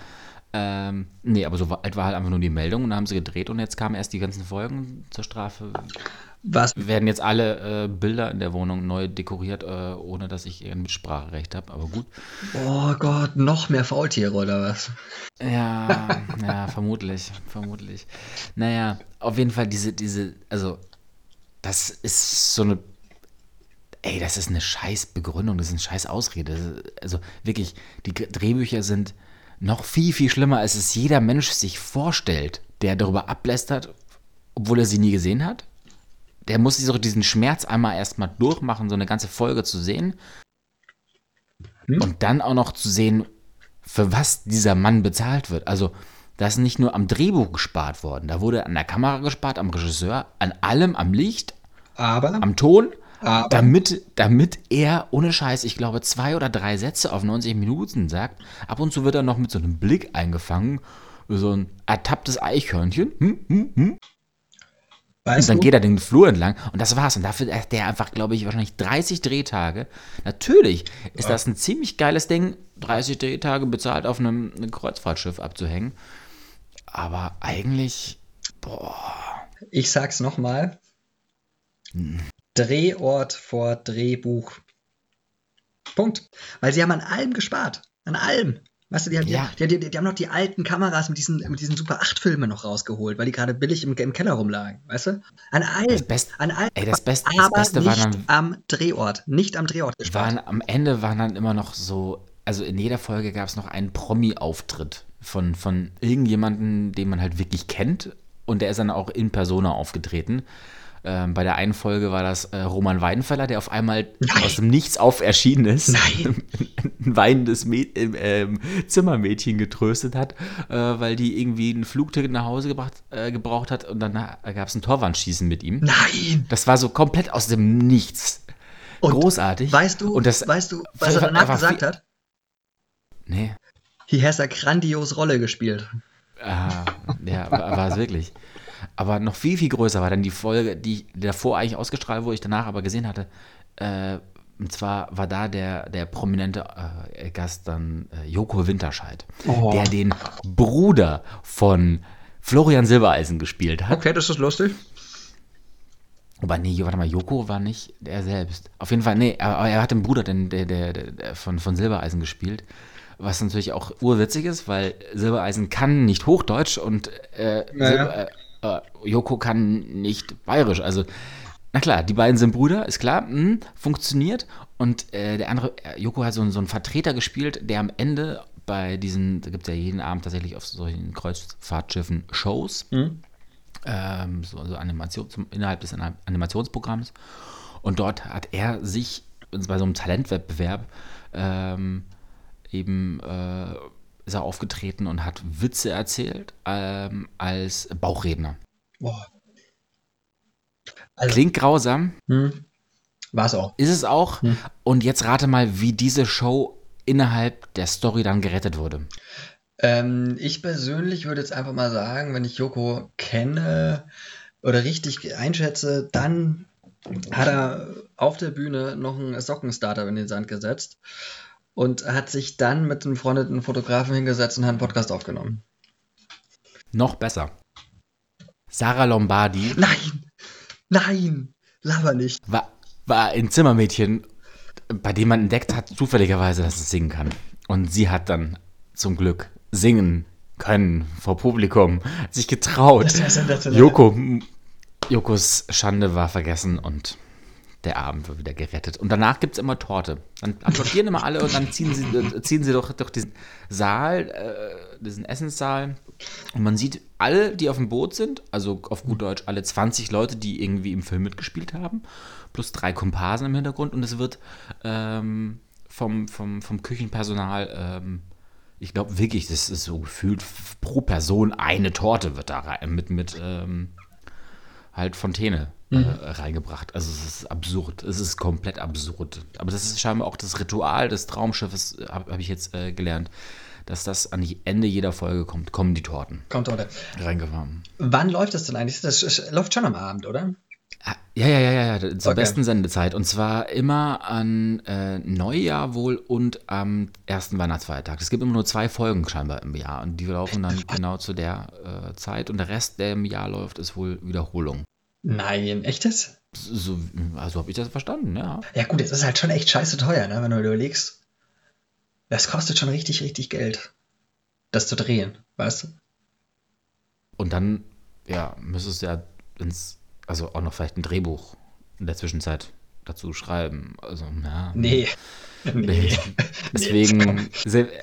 Ähm, nee, aber so alt war halt einfach nur die Meldung und dann haben sie gedreht und jetzt kamen erst die ganzen Folgen zur Strafe. Was? Werden jetzt alle äh, Bilder in der Wohnung neu dekoriert, äh, ohne dass ich ein Mitspracherecht habe, aber gut. Oh Gott, noch mehr Faultiere oder was? Ja, ja, vermutlich, vermutlich. Naja, auf jeden Fall diese, diese, also, das ist so eine, ey, das ist eine scheiß Begründung, das ist eine scheiß Ausrede. Also wirklich, die Drehbücher sind noch viel, viel schlimmer ist es, jeder Mensch sich vorstellt, der darüber ablästert, obwohl er sie nie gesehen hat. Der muss sich so diesen Schmerz einmal erstmal durchmachen, so eine ganze Folge zu sehen. Hm? Und dann auch noch zu sehen, für was dieser Mann bezahlt wird. Also, da ist nicht nur am Drehbuch gespart worden, da wurde an der Kamera gespart, am Regisseur, an allem, am Licht, Aber, am Ton, aber damit, damit er ohne Scheiß, ich glaube, zwei oder drei Sätze auf 90 Minuten sagt. Ab und zu wird er noch mit so einem Blick eingefangen, so ein ertapptes Eichhörnchen. Hm, hm, hm. Und weißt dann du, geht er den Flur entlang und das war's. Und dafür hat der einfach, glaube ich, wahrscheinlich 30 Drehtage. Natürlich ist das ein ziemlich geiles Ding, 30 Drehtage bezahlt auf einem, einem Kreuzfahrtschiff abzuhängen. Aber eigentlich, boah, ich sag's nochmal. Drehort vor Drehbuch. Punkt. Weil sie haben an allem gespart. An allem. Weißt du, die, haben- Ja. die, die, die haben noch die alten Kameras mit diesen, mit diesen Super 8-Filmen noch rausgeholt, weil die gerade billig im, im Keller rumlagen. Weißt du? An allem. Das Best- an allem. ey, das Best- das aber Beste war nicht dann- am Drehort. Nicht am Drehort gespart. waren, am Ende waren dann immer noch so, also in jeder Folge gab es noch einen Promi-Auftritt von, von irgendjemandem, den man halt wirklich kennt. Und der ist dann auch in Persona aufgetreten. Ähm, bei der einen Folge war das äh, Roman Weidenfeller, der auf einmal Nein. aus dem Nichts auf erschienen ist. Nein. ein weinendes Mä- ähm, ähm, Zimmermädchen getröstet hat, äh, weil die irgendwie ein Flugticket nach Hause gebracht, äh, gebraucht hat und dann gab es ein Torwandschießen mit ihm. Nein! Das war so komplett aus dem Nichts. Und Großartig. Weißt du, und das, weißt du, was er danach gesagt hat? Nee. Hier hast er grandios Rolle gespielt. Ah, ja, war es wirklich. Aber noch viel, viel größer war dann die Folge, die davor eigentlich ausgestrahlt wurde, ich danach aber gesehen hatte. Äh, und zwar war da der, der prominente äh, Gast dann äh, Joko Winterscheid, Oh. der den Bruder von Florian Silbereisen gespielt hat. Okay, das ist lustig. Aber nee, warte mal, Joko war nicht er selbst. Auf jeden Fall, nee, aber er hat den Bruder den, der, der, der von, von Silbereisen gespielt. Was natürlich auch urwitzig ist, weil Silbereisen kann nicht Hochdeutsch und äh, Naja. Silber, äh, Joko kann nicht Bayerisch. Also, na klar, die beiden sind Brüder, ist klar, hm, funktioniert. Und äh, der andere, äh, Joko hat so, einen- so einen Vertreter gespielt, der am Ende bei diesen, da gibt es ja jeden Abend tatsächlich auf solchen Kreuzfahrtschiffen Shows ähm, so, so Animation zum, innerhalb des Animationsprogramms. Und dort hat er sich bei so einem Talentwettbewerb ähm, eben äh, ist er aufgetreten und hat Witze erzählt ähm, als Bauchredner. Boah. Also- Klingt grausam, Hm. War es auch. ist es auch. Hm. Und jetzt rate mal, wie diese Show innerhalb der Story dann gerettet wurde. Ähm, ich persönlich würde jetzt einfach mal sagen, wenn ich Joko kenne oder richtig einschätze, dann hat er auf der Bühne noch einen Sockenstarter in den Sand gesetzt und hat sich dann mit einem befreundeten Fotografen hingesetzt und hat einen Podcast aufgenommen. Noch besser. Sarah Lombardi Nein! Nein! Laber nicht! war, war ein Zimmermädchen, bei dem man entdeckt hat, zufälligerweise, dass es singen kann. Und sie hat dann zum Glück singen können vor Publikum, hat sich getraut. Das ist ja. Joko, Jokos Schande war vergessen und der Abend war wieder gerettet. Und danach gibt es immer Torte. Dann applaudieren immer alle und dann ziehen sie, äh, ziehen sie doch durch diesen Saal, äh, diesen Essenssaal. Und man sieht alle, die auf dem Boot sind, also auf gut Deutsch alle 20 Leute, die irgendwie im Film mitgespielt haben, plus drei Komparsen im Hintergrund. Und es wird ähm, vom, vom, vom Küchenpersonal, ähm, ich glaube wirklich, das ist so gefühlt pro Person eine Torte wird da rein, mit, mit ähm, halt Fontäne äh, reingebracht. Also es ist absurd. Es ist komplett absurd. Aber das ist scheinbar auch das Ritual des Traumschiffes, habe hab ich jetzt äh, gelernt, dass das an die Ende jeder Folge kommt, kommen die Torten Kommt heute. reingefahren. Wann läuft das denn eigentlich? Das läuft schon am Abend, oder? Ja, ja, ja, ja, ja, zur Okay. besten Sendezeit. Und zwar immer an äh, Neujahr wohl und am ersten Weihnachtsfeiertag. Es gibt immer nur zwei Folgen scheinbar im Jahr und die laufen dann genau zu der äh, Zeit. Und der Rest, der im Jahr läuft, ist wohl Wiederholung. Nein, echtes? So, also habe ich das verstanden, ja. Ja gut, es ist halt schon echt scheiße teuer, ne, wenn du überlegst. Das kostet schon richtig, richtig Geld, das zu drehen, weißt du? Und dann, ja, müsstest du ja ins, also auch noch vielleicht ein Drehbuch in der Zwischenzeit dazu schreiben. Also, ja. Nee. nee. Deswegen,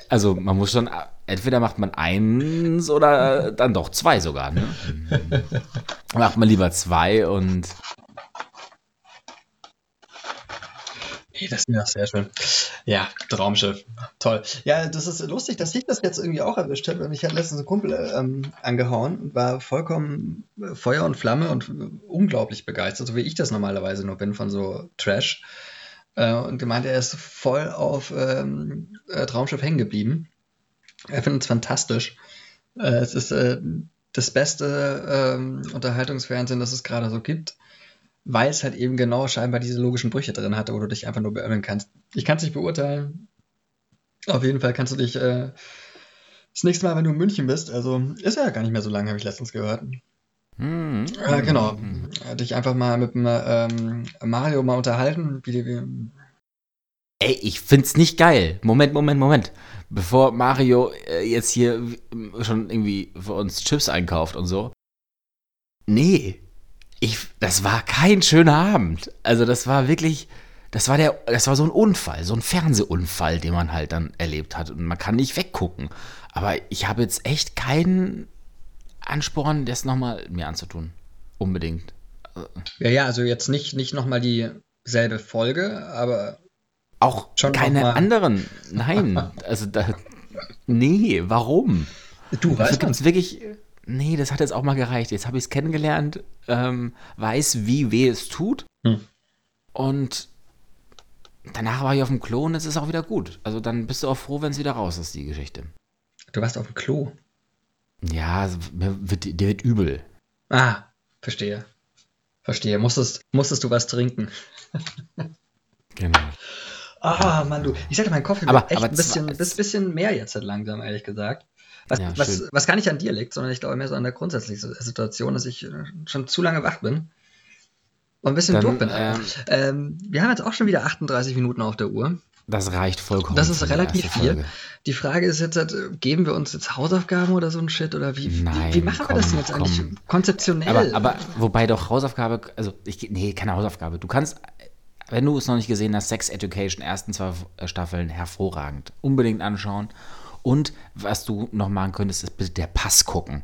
also man muss schon, entweder macht man eins oder dann doch zwei sogar. Ne? macht man lieber zwei und das ist ja sehr schön. Ja, Traumschiff. Toll. Ja, das ist lustig, dass ich das jetzt irgendwie auch erwischt habe. Mich hat letztens ein Kumpel ähm, angehauen und war vollkommen Feuer und Flamme und unglaublich begeistert, so wie ich das normalerweise nur bin von so Trash. Äh, und gemeint, er ist voll auf ähm, äh, Traumschiff hängen geblieben. Er findet es fantastisch. Äh, es ist äh, das beste ähm, Unterhaltungsfernsehen, das es gerade so gibt weil es halt eben genau scheinbar diese logischen Brüche drin hatte, wo du dich einfach nur beirren kannst. Ich kann es nicht beurteilen. Auf jeden Fall kannst du dich äh, das nächste Mal, wenn du in München bist, also ist ja gar nicht mehr so lange, habe ich letztens gehört. Hm. Äh, genau. Hm. Dich einfach mal mit dem ähm, Mario mal unterhalten. Wie, wie, Ey, ich find's nicht geil. Moment, Moment, Moment. Bevor Mario äh, jetzt hier schon irgendwie für uns Chips einkauft und so. Nee, ich, das war kein schöner Abend. Also das war wirklich, das war der, das war so ein Unfall, so ein Fernsehunfall, den man halt dann erlebt hat. Und man kann nicht weggucken. Aber ich habe jetzt echt keinen Ansporn, das nochmal mir anzutun. Unbedingt. Ja, ja, also jetzt nicht, nicht nochmal dieselbe Folge, aber. Auch schon keine anderen. Nein. also da. Nee, warum? Du weißt. gibt es wirklich nee, das hat jetzt auch mal gereicht. Jetzt habe ich es kennengelernt, ähm, weiß, wie weh es tut. Hm. Und danach war ich auf dem Klo und es ist auch wieder gut. Also dann bist du auch froh, wenn es wieder raus ist, die Geschichte. Du warst auf dem Klo? Ja, mir wird, dir wird übel. Ah, verstehe. Verstehe. Musstest, musstest du was trinken? genau. Ah, Mann, du. Ich sagte, mein Kaffee wird aber, echt aber ein bisschen, bisschen mehr jetzt langsam, ehrlich gesagt. Was, ja, was, was, gar nicht an dir liegt, sondern ich glaube mehr so an der grundsätzlichen Situation, dass ich äh, schon zu lange wach bin. Und ein bisschen Dann, bin. Ähm, ähm, wir haben jetzt auch schon wieder 38 Minuten auf der Uhr. Das reicht vollkommen. Das ist relativ viel. Die Frage ist jetzt, halt, geben wir uns jetzt Hausaufgaben oder so ein Shit? Oder wie, Nein, wie, wie machen komm, wir das denn jetzt komm. eigentlich konzeptionell? Aber, aber wobei doch Hausaufgabe, also ich, nee, keine Hausaufgabe. Du kannst, wenn du es noch nicht gesehen hast, Sex Education, ersten zwei Staffeln hervorragend. Unbedingt anschauen. Und was du noch machen könntest, ist bitte der Pass gucken.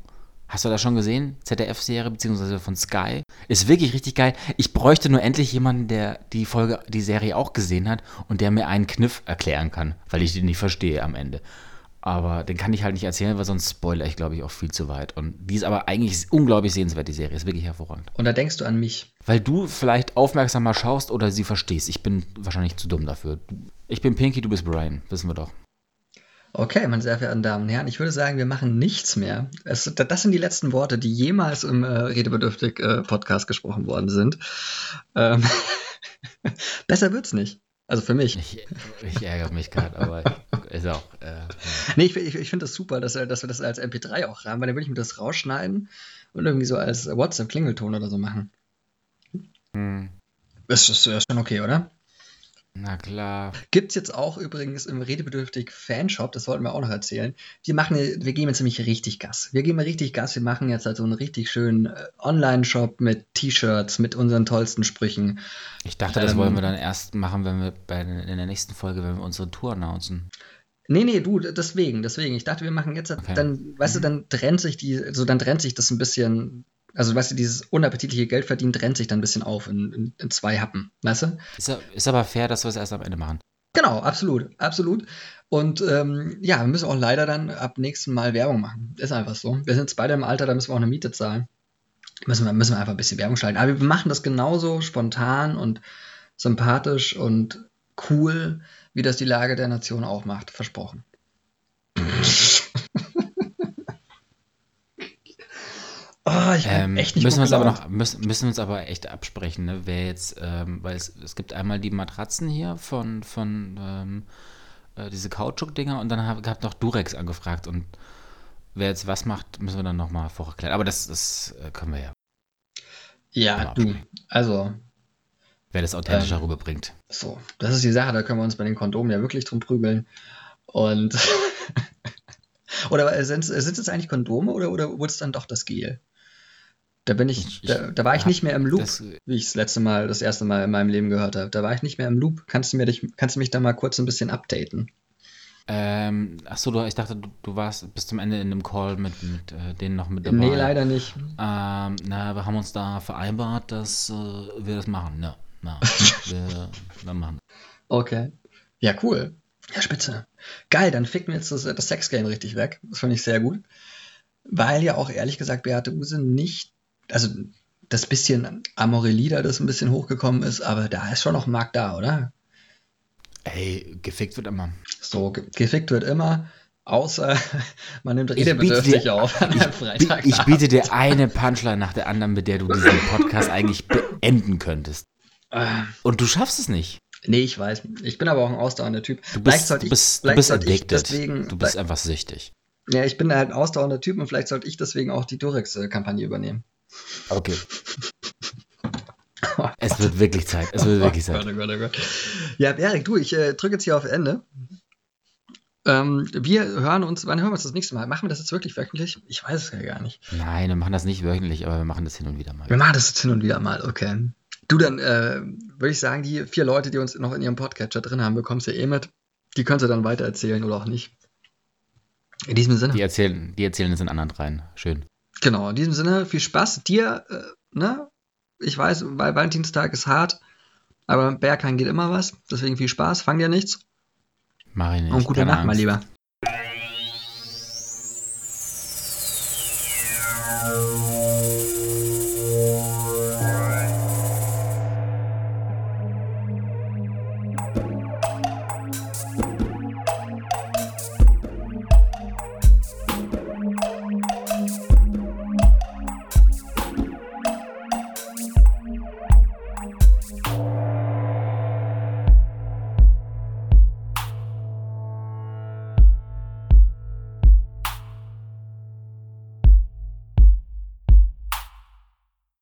Hast du das schon gesehen? ZDF-Serie beziehungsweise von Sky. Ist wirklich richtig geil. Ich bräuchte nur endlich jemanden, der die Folge, die Serie auch gesehen hat und der mir einen Kniff erklären kann, weil ich den nicht verstehe am Ende. Aber den kann ich halt nicht erzählen, weil sonst spoilere ich, glaube ich, auch viel zu weit. Und die ist aber eigentlich unglaublich sehenswert, die Serie. Ist wirklich hervorragend. Und da denkst du an mich. Weil du vielleicht aufmerksamer schaust oder sie verstehst. Ich bin wahrscheinlich zu dumm dafür. Ich bin Pinky, du bist Brian. Wissen wir doch. Okay, meine sehr verehrten Damen und Herren, ich würde sagen, wir machen nichts mehr. Es, das sind die letzten Worte, die jemals im äh, Redebedürftig-Podcast äh, gesprochen worden sind. Ähm Besser wird's nicht. Also für mich. Ich, ich ärgere mich gerade, aber ist auch. Äh, nee, ich, ich, ich finde das super, dass, dass wir das als MP3 auch haben, weil dann würde ich mir das rausschneiden und irgendwie so als WhatsApp-Klingelton oder so machen. Hm. Ist, ist, ist schon okay, oder? Na klar. Gibt es jetzt auch übrigens im Redebedürftig Fanshop, das wollten wir auch noch erzählen. Die machen, wir geben jetzt nämlich richtig Gas. Wir geben richtig Gas. Wir machen jetzt halt so einen richtig schönen äh, Online-Shop mit T-Shirts, mit unseren tollsten Sprüchen. Ich dachte, das ähm, wollen wir dann erst machen, wenn wir bei, in der nächsten Folge, wenn wir unsere Tour announcen. Nee, nee, du, deswegen, deswegen. Ich dachte, wir machen jetzt, okay. dann, weißt mhm. du, dann trennt sich die, also dann trennt sich das ein bisschen also, weißt du, dieses unappetitliche Geld verdienen trennt sich dann ein bisschen auf in, in, in zwei Happen, weißt du? Ist, ist aber fair, dass wir es erst am Ende machen. Genau, absolut, absolut. Und ähm, ja, wir müssen auch leider dann ab nächsten Mal Werbung machen. Ist einfach so. Wir sind jetzt beide im Alter, da müssen wir auch eine Miete zahlen. Müssen wir, müssen wir einfach ein bisschen Werbung schalten. Aber wir machen das genauso spontan und sympathisch und cool, wie das die Lage der Nation auch macht. Versprochen. Oh, ich ähm, echt nicht müssen wir uns aber noch müssen, müssen wir uns aber echt absprechen, ne? Wer jetzt, ähm, weil es, es gibt einmal die Matratzen hier von von ähm, äh, diese Kautschuk-Dinger und dann hat noch Durex angefragt und wer jetzt was macht, müssen wir dann nochmal vorerklären. Aber das, das äh, können wir ja. Ja, du, also. Wer das authentischer ähm, rüberbringt. So, das ist die Sache, da können wir uns bei den Kondomen ja wirklich drum prügeln. Und. oder sind, sind es eigentlich Kondome oder, oder wurde es dann doch das Gel? Da bin ich, da, da war ich nicht mehr im Loop, Das, wie ich es letzte Mal, das erste Mal in meinem Leben gehört habe. Da war ich nicht mehr im Loop. Kannst du mir dich, kannst du mich da mal kurz ein bisschen updaten? ähm, achso, du, ich dachte, du, du warst bis zum Ende in einem Call mit, mit äh, denen noch mit dabei. Nee, leider nicht. Ähm, na, wir haben uns da vereinbart, dass äh, wir das machen. Ja, na, wir, wir machen. Okay. Ja, cool. Ja, spitze. Geil, dann ficken wir jetzt das, das Sexgame richtig weg. Das finde ich sehr gut. Weil ja auch ehrlich gesagt Beate Use nicht, also das bisschen Amorelie da, das ein bisschen hochgekommen ist, aber da ist schon noch Markt da, oder? Ey, gefickt wird immer. So, ge gefickt wird immer, außer man nimmt redebedürftig auf an einem Ich, Freitag. ich biete dir eine Punchline nach der anderen, mit der du diesen Podcast eigentlich beenden könntest. Ah, Und du schaffst es nicht. nee, ich weiß. Ich bin aber auch ein ausdauernder Typ. Du bist, du bist, du bist addicted. deswegen- du bist einfach süchtig. Ja, ich bin halt ein ausdauernder Typ und vielleicht sollte ich deswegen auch die Durex-Kampagne übernehmen. Okay. Es wird wirklich Zeit. Es wird wirklich Oh Zeit. Gott, oh Gott, oh Gott. Ja, Erik, du, ich äh, drücke jetzt hier auf Ende. Ähm, wir hören uns, wann hören wir uns das nächste Mal? Machen wir das jetzt wirklich wöchentlich? Ich weiß es ja gar nicht. Nein, wir machen das nicht wöchentlich, aber wir machen das hin und wieder mal. Wir machen das jetzt hin und wieder mal, okay. Du, dann äh, würde ich sagen, die vier Leute, die uns noch in ihrem Podcatcher drin haben, bekommst du eh mit. Die könnt ihr dann weiter erzählen oder auch nicht. In diesem Sinne. Die erzählen, die erzählen es in anderen rein. Schön. Genau, in diesem Sinne, viel Spaß. Dir, äh, ne? Ich weiß, weil Valentinstag ist hart, aber Berghain geht immer was. Deswegen viel Spaß. Fang dir nichts. Mach ich nicht. Und gute keine Nacht, mein Angst. Lieber.